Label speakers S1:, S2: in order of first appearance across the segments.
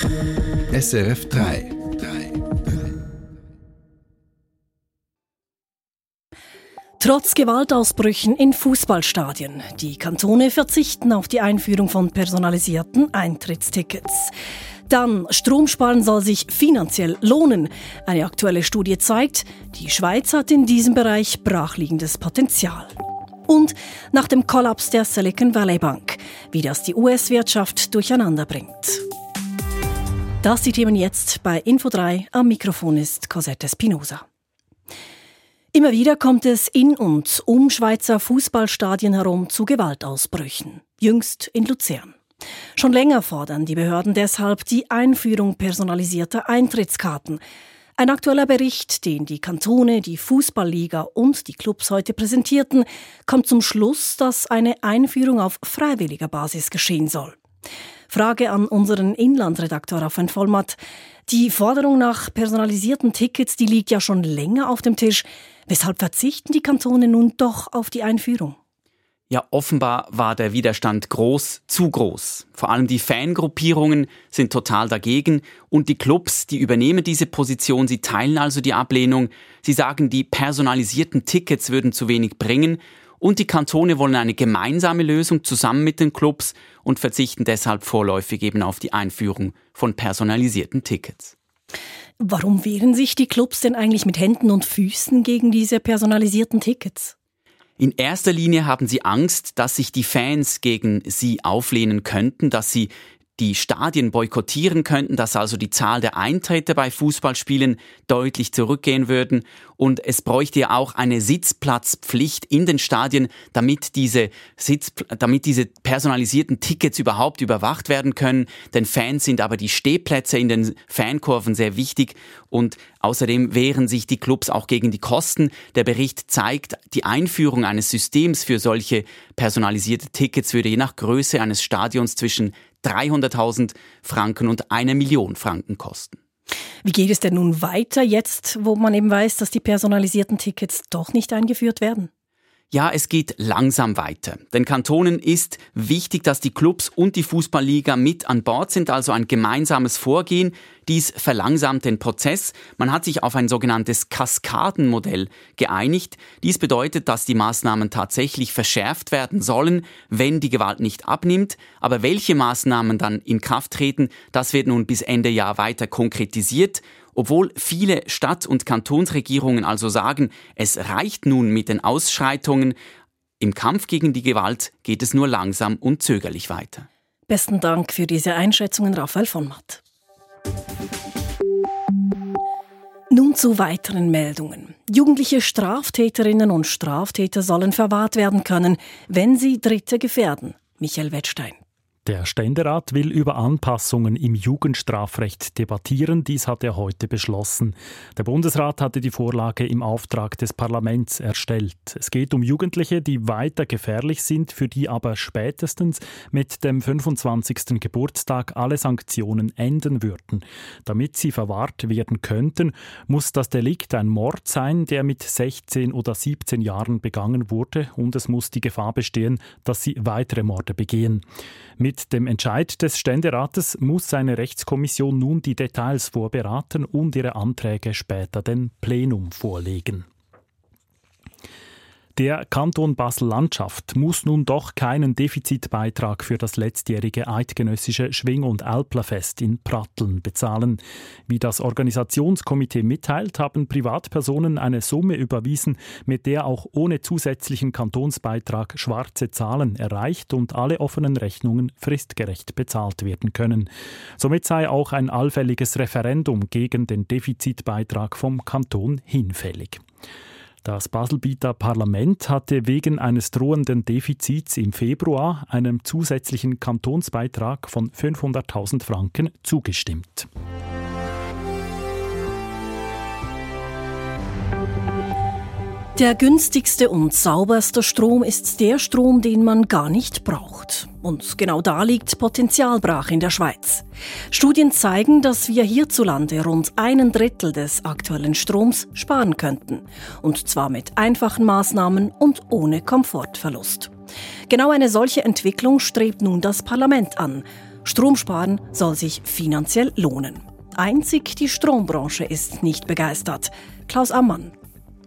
S1: SRF 3.
S2: Trotz Gewaltausbrüchen in Fußballstadien. Die Kantone verzichten auf die Einführung von personalisierten Eintrittstickets. Dann, Stromsparen soll sich finanziell lohnen. Eine aktuelle Studie zeigt, die Schweiz hat in diesem Bereich brachliegendes Potenzial. Und nach dem Kollaps der Silicon Valley Bank, wie das die US-Wirtschaft durcheinander bringt. Das die Themen jetzt bei Info 3. Am Mikrofon ist Cosette Spinoza. Immer wieder kommt es in und um Schweizer Fußballstadien herum zu Gewaltausbrüchen. Jüngst in Luzern. Schon länger fordern die Behörden deshalb die Einführung personalisierter Eintrittskarten. Ein aktueller Bericht, den die Kantone, die Fußballliga und die Clubs heute präsentierten, kommt zum Schluss, dass eine Einführung auf freiwilliger Basis geschehen soll. Frage an unseren Inlandredakteur Raphael Vollmatt. Die Forderung nach personalisierten Tickets, die liegt ja schon länger auf dem Tisch. Weshalb verzichten die Kantone nun doch auf die Einführung?
S3: Ja, offenbar war der Widerstand groß, zu groß. Vor allem die Fangruppierungen sind total dagegen und die Clubs, die übernehmen diese Position, sie teilen also die Ablehnung. Sie sagen, die personalisierten Tickets würden zu wenig bringen und die Kantone wollen eine gemeinsame Lösung zusammen mit den Clubs und verzichten deshalb vorläufig eben auf die Einführung von personalisierten Tickets.
S2: Warum wehren sich die Clubs denn eigentlich mit Händen und Füßen gegen diese personalisierten Tickets?
S3: In erster Linie haben sie Angst, dass sich die Fans gegen sie auflehnen könnten, dass sie die Stadien boykottieren könnten, dass also die Zahl der Eintritte bei Fußballspielen deutlich zurückgehen würden. Und es bräuchte ja auch eine Sitzplatzpflicht in den Stadien, damit diese, Sitz, damit diese personalisierten Tickets überhaupt überwacht werden können. Den Fans sind aber die Stehplätze in den Fankurven sehr wichtig. Und außerdem wehren sich die Clubs auch gegen die Kosten. Der Bericht zeigt, die Einführung eines Systems für solche personalisierte Tickets würde je nach Größe eines Stadions zwischen 300.000 Franken und eine Million Franken kosten.
S2: Wie geht es denn nun weiter jetzt, wo man eben weiß, dass die personalisierten Tickets doch nicht eingeführt werden?
S3: Ja, es geht langsam weiter. Den Kantonen ist wichtig, dass die Clubs und die Fußballliga mit an Bord sind, also ein gemeinsames Vorgehen. Dies verlangsamt den Prozess. Man hat sich auf ein sogenanntes Kaskadenmodell geeinigt. Dies bedeutet, dass die Maßnahmen tatsächlich verschärft werden sollen, wenn die Gewalt nicht abnimmt. Aber welche Maßnahmen dann in Kraft treten, das wird nun bis Ende Jahr weiter konkretisiert. Obwohl viele Stadt- und Kantonsregierungen also sagen, es reicht nun mit den Ausschreitungen, im Kampf gegen die Gewalt geht es nur langsam und zögerlich weiter.
S2: Besten Dank für diese Einschätzungen, Raphael von Matt. Nun zu weiteren Meldungen. Jugendliche Straftäterinnen und Straftäter sollen verwahrt werden können, wenn sie Dritte gefährden. Michael Wettstein.
S4: Der Ständerat will über Anpassungen im Jugendstrafrecht debattieren. Dies hat er heute beschlossen. Der Bundesrat hatte die Vorlage im Auftrag des Parlaments erstellt. Es geht um Jugendliche, die weiter gefährlich sind, für die aber spätestens mit dem 25. Geburtstag alle Sanktionen enden würden. Damit sie verwahrt werden könnten, muss das Delikt ein Mord sein, der mit 16 oder 17 Jahren begangen wurde, und es muss die Gefahr bestehen, dass sie weitere Morde begehen. Mit dem Entscheid des Ständerates muss seine Rechtskommission nun die Details vorberaten und ihre Anträge später dem Plenum vorlegen. Der Kanton Basel-Landschaft muss nun doch keinen Defizitbeitrag für das letztjährige eidgenössische Schwing- und Alplerfest in Pratteln bezahlen. Wie das Organisationskomitee mitteilt, haben Privatpersonen eine Summe überwiesen, mit der auch ohne zusätzlichen Kantonsbeitrag schwarze Zahlen erreicht und alle offenen Rechnungen fristgerecht bezahlt werden können. Somit sei auch ein allfälliges Referendum gegen den Defizitbeitrag vom Kanton hinfällig. Das Baselbieter Parlament hatte wegen eines drohenden Defizits im Februar einem zusätzlichen Kantonsbeitrag von 500.000 Franken zugestimmt.
S2: Der günstigste und sauberste Strom ist der Strom, den man gar nicht braucht. Und genau da liegt Potenzial brach in der Schweiz. Studien zeigen, dass wir hierzulande rund einen Drittel des aktuellen Stroms sparen könnten. Und zwar mit einfachen Maßnahmen und ohne Komfortverlust. Genau eine solche Entwicklung strebt nun das Parlament an. Stromsparen soll sich finanziell lohnen. Einzig die Strombranche ist nicht begeistert. Klaus Ammann.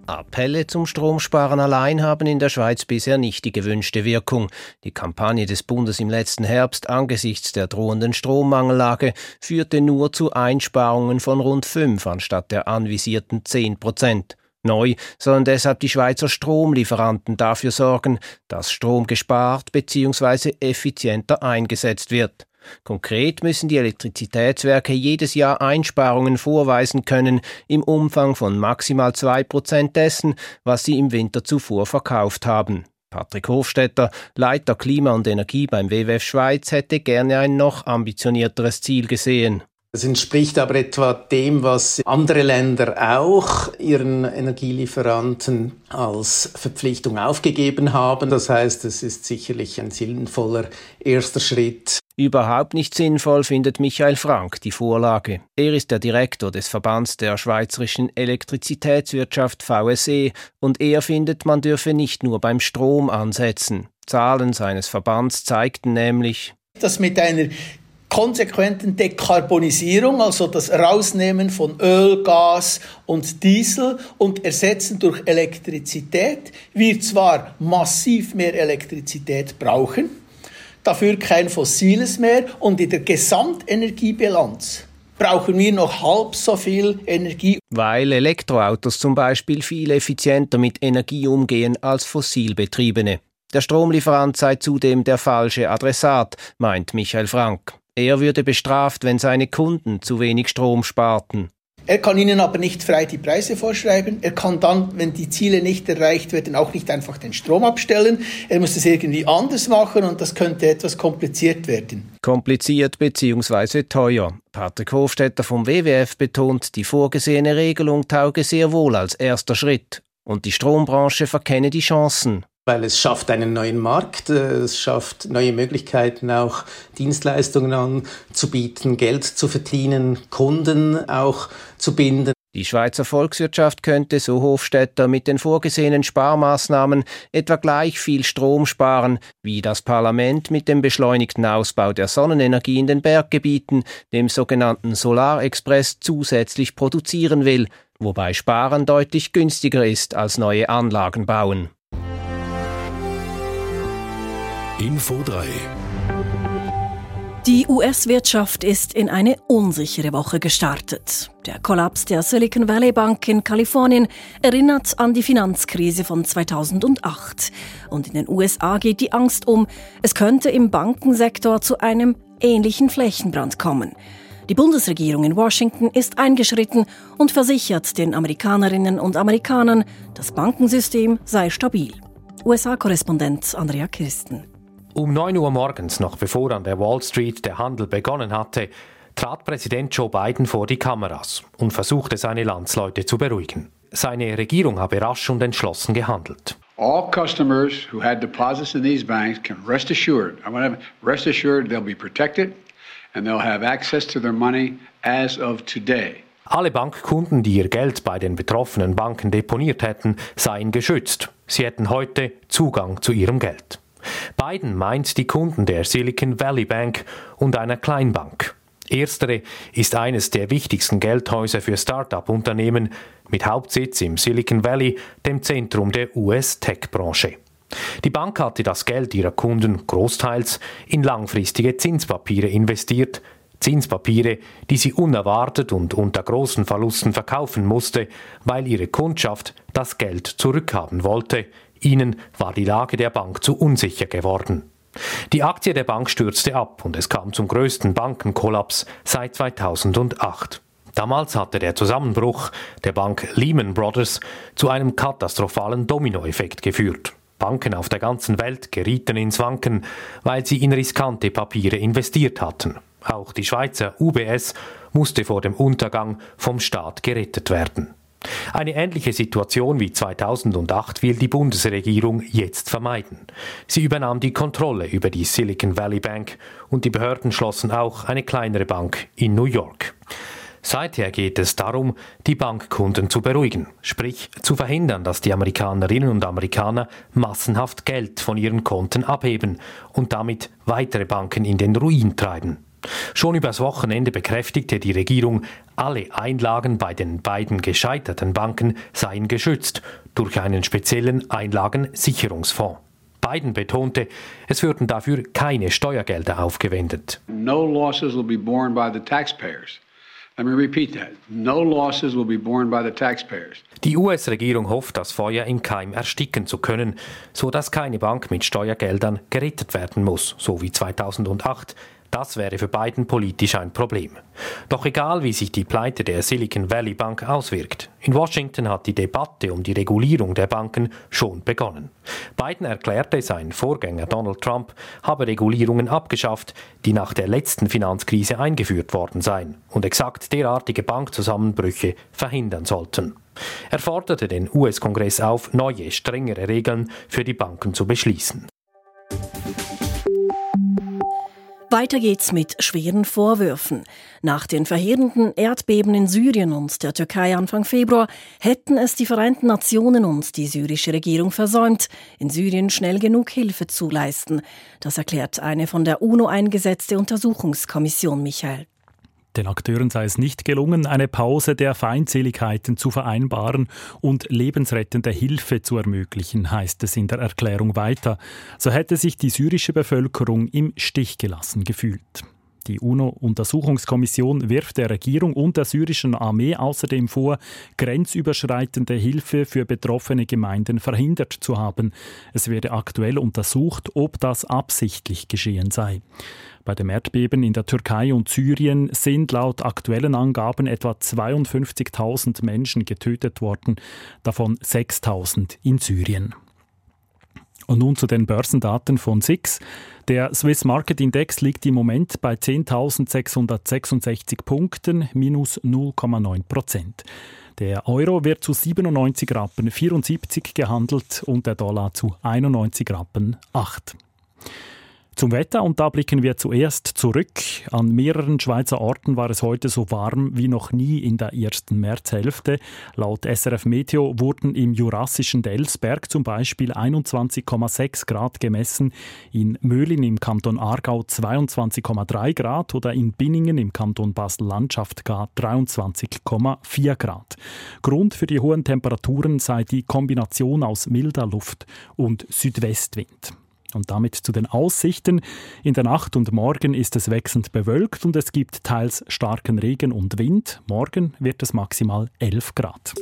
S1: Appelle zum Stromsparen allein haben in der Schweiz bisher nicht die gewünschte Wirkung. Die Kampagne des Bundes im letzten Herbst angesichts der drohenden Strommangellage führte nur zu Einsparungen von rund fünf anstatt der anvisierten zehn Prozent. Neu sollen deshalb die Schweizer Stromlieferanten dafür sorgen, dass Strom gespart bzw. effizienter eingesetzt wird. Konkret müssen die Elektrizitätswerke jedes Jahr Einsparungen vorweisen können im Umfang von maximal zwei Prozent dessen, was sie im Winter zuvor verkauft haben. Patrick Hofstetter, Leiter Klima und Energie beim WWF Schweiz, hätte gerne ein noch ambitionierteres Ziel gesehen.
S5: Es entspricht aber etwa dem, was andere Länder auch ihren Energielieferanten als Verpflichtung aufgegeben haben. Das heißt, es ist sicherlich ein sinnvoller erster Schritt.
S1: Überhaupt nicht sinnvoll findet Michael Frank die Vorlage. Er ist der Direktor des Verbands der Schweizerischen Elektrizitätswirtschaft VSE und er findet, man dürfe nicht nur beim Strom ansetzen. Zahlen seines Verbands zeigten nämlich,
S6: dass mit einer konsequenten Dekarbonisierung, also das Rausnehmen von Öl, Gas und Diesel und Ersetzen durch Elektrizität, wir zwar massiv mehr Elektrizität brauchen, dafür kein fossiles mehr und in der Gesamtenergiebilanz brauchen wir noch halb so viel Energie.
S1: Weil Elektroautos zum Beispiel viel effizienter mit Energie umgehen als fossilbetriebene. Der Stromlieferant sei zudem der falsche Adressat, meint Michael Frank. Er würde bestraft, wenn seine Kunden zu wenig Strom sparten.
S6: Er kann ihnen aber nicht frei die Preise vorschreiben. Er kann dann, wenn die Ziele nicht erreicht werden, auch nicht einfach den Strom abstellen. Er muss es irgendwie anders machen und das könnte etwas kompliziert werden.
S1: Kompliziert bzw. teuer. Patrick Hofstetter vom WWF betont, die vorgesehene Regelung tauge sehr wohl als erster Schritt. Und die Strombranche verkenne die Chancen
S5: weil es schafft einen neuen Markt, es schafft neue Möglichkeiten, auch Dienstleistungen anzubieten, Geld zu verdienen, Kunden auch zu binden.
S1: Die Schweizer Volkswirtschaft könnte, so Hofstetter, mit den vorgesehenen Sparmaßnahmen etwa gleich viel Strom sparen, wie das Parlament mit dem beschleunigten Ausbau der Sonnenenergie in den Berggebieten, dem sogenannten Solarexpress, zusätzlich produzieren will, wobei Sparen deutlich günstiger ist als neue Anlagen bauen.
S2: Info 3 die US-Wirtschaft ist in eine unsichere Woche gestartet. Der Kollaps der Silicon Valley Bank in Kalifornien erinnert an die Finanzkrise von 2008. Und in den USA geht die Angst um, es könnte im Bankensektor zu einem ähnlichen Flächenbrand kommen. Die Bundesregierung in Washington ist eingeschritten und versichert den Amerikanerinnen und Amerikanern, das Bankensystem sei stabil. USA-Korrespondent Andrea Kirsten.
S7: Um 9 Uhr morgens, noch bevor an der Wall Street der Handel begonnen hatte, trat Präsident Joe Biden vor die Kameras und versuchte seine Landsleute zu beruhigen. Seine Regierung habe rasch und entschlossen gehandelt.
S8: All customers who had deposits in these banks can rest assured, I want to rest assured they'll be protected and they'll have access to their money as of today.
S7: Alle Bankkunden, die ihr Geld bei den betroffenen Banken deponiert hätten, seien geschützt. Sie hätten heute Zugang zu ihrem Geld. Biden meint die Kunden der Silicon Valley Bank und einer Kleinbank. Erstere ist eines der wichtigsten Geldhäuser für Start-up-Unternehmen mit Hauptsitz im Silicon Valley, dem Zentrum der US-Tech-Branche. Die Bank hatte das Geld ihrer Kunden großteils in langfristige Zinspapiere investiert, Zinspapiere, die sie unerwartet und unter großen Verlusten verkaufen musste, weil ihre Kundschaft das Geld zurückhaben wollte, Ihnen war die Lage der Bank zu unsicher geworden. Die Aktie der Bank stürzte ab und es kam zum größten Bankenkollaps seit 2008. Damals hatte der Zusammenbruch der Bank Lehman Brothers zu einem katastrophalen Dominoeffekt geführt. Banken auf der ganzen Welt gerieten ins Wanken, weil sie in riskante Papiere investiert hatten. Auch die Schweizer UBS musste vor dem Untergang vom Staat gerettet werden. Eine ähnliche Situation wie 2008 will die Bundesregierung jetzt vermeiden. Sie übernahm die Kontrolle über die Silicon Valley Bank und die Behörden schlossen auch eine kleinere Bank in New York. Seither geht es darum, die Bankkunden zu beruhigen, sprich zu verhindern, dass die Amerikanerinnen und Amerikaner massenhaft Geld von ihren Konten abheben und damit weitere Banken in den Ruin treiben. Schon übers Wochenende bekräftigte die Regierung, alle Einlagen bei den beiden gescheiterten Banken seien geschützt durch einen speziellen Einlagensicherungsfonds. Biden betonte, es würden dafür keine Steuergelder aufgewendet.
S8: No losses will be borne by the taxpayers. Let me repeat that. No losses will be borne by the taxpayers.
S7: Die US-Regierung hofft, das Feuer im Keim ersticken zu können, so dass keine Bank mit Steuergeldern gerettet werden muss, so wie 2008 das wäre für Biden politisch ein Problem. Doch egal, wie sich die Pleite der Silicon Valley Bank auswirkt, in Washington hat die Debatte um die Regulierung der Banken schon begonnen. Biden erklärte, sein Vorgänger Donald Trump habe Regulierungen abgeschafft, die nach der letzten Finanzkrise eingeführt worden seien und exakt derartige Bankzusammenbrüche verhindern sollten. Er forderte den US-Kongress auf, neue, strengere Regeln für die Banken zu beschließen.
S2: Weiter geht's mit schweren Vorwürfen. Nach den verheerenden Erdbeben in Syrien und der Türkei Anfang Februar hätten es die Vereinten Nationen und die syrische Regierung versäumt, in Syrien schnell genug Hilfe zu leisten. Das erklärt eine von der UNO eingesetzte Untersuchungskommission Michael.
S4: Den Akteuren sei es nicht gelungen, eine Pause der Feindseligkeiten zu vereinbaren und lebensrettende Hilfe zu ermöglichen, heißt es in der Erklärung weiter. So hätte sich die syrische Bevölkerung im Stich gelassen gefühlt. Die UNO-Untersuchungskommission wirft der Regierung und der syrischen Armee außerdem vor, grenzüberschreitende Hilfe für betroffene Gemeinden verhindert zu haben. Es werde aktuell untersucht, ob das absichtlich geschehen sei. Bei dem Erdbeben in der Türkei und Syrien sind laut aktuellen Angaben etwa 52.000 Menschen getötet worden, davon 6.000 in Syrien. Und nun zu den Börsendaten von SIX. Der Swiss Market Index liegt im Moment bei 10.666 Punkten, minus 0,9 Prozent. Der Euro wird zu 97 Rappen 74 gehandelt und der Dollar zu 91 Rappen 8. Zum Wetter und da blicken wir zuerst zurück. An mehreren Schweizer Orten war es heute so warm wie noch nie in der ersten Märzhälfte. Laut SRF Meteo wurden im jurassischen Delsberg zum Beispiel 21,6 Grad gemessen, in Möhlin im Kanton Aargau 22,3 Grad oder in Binningen im Kanton Basel-Landschaft gar 23,4 Grad. Grund für die hohen Temperaturen sei die Kombination aus milder Luft und Südwestwind. Und damit zu den Aussichten. In der Nacht und morgen ist es wechselnd bewölkt und es gibt teils starken Regen und Wind. Morgen wird es maximal 11 Grad.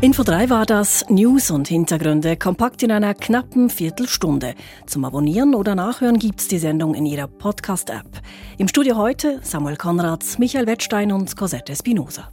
S2: Info 3 war das News und Hintergründe kompakt in einer knappen Viertelstunde. Zum Abonnieren oder Nachhören gibt es die Sendung in Ihrer Podcast-App. Im Studio heute Samuel Konrads, Michael Wettstein und Cosette Spinoza.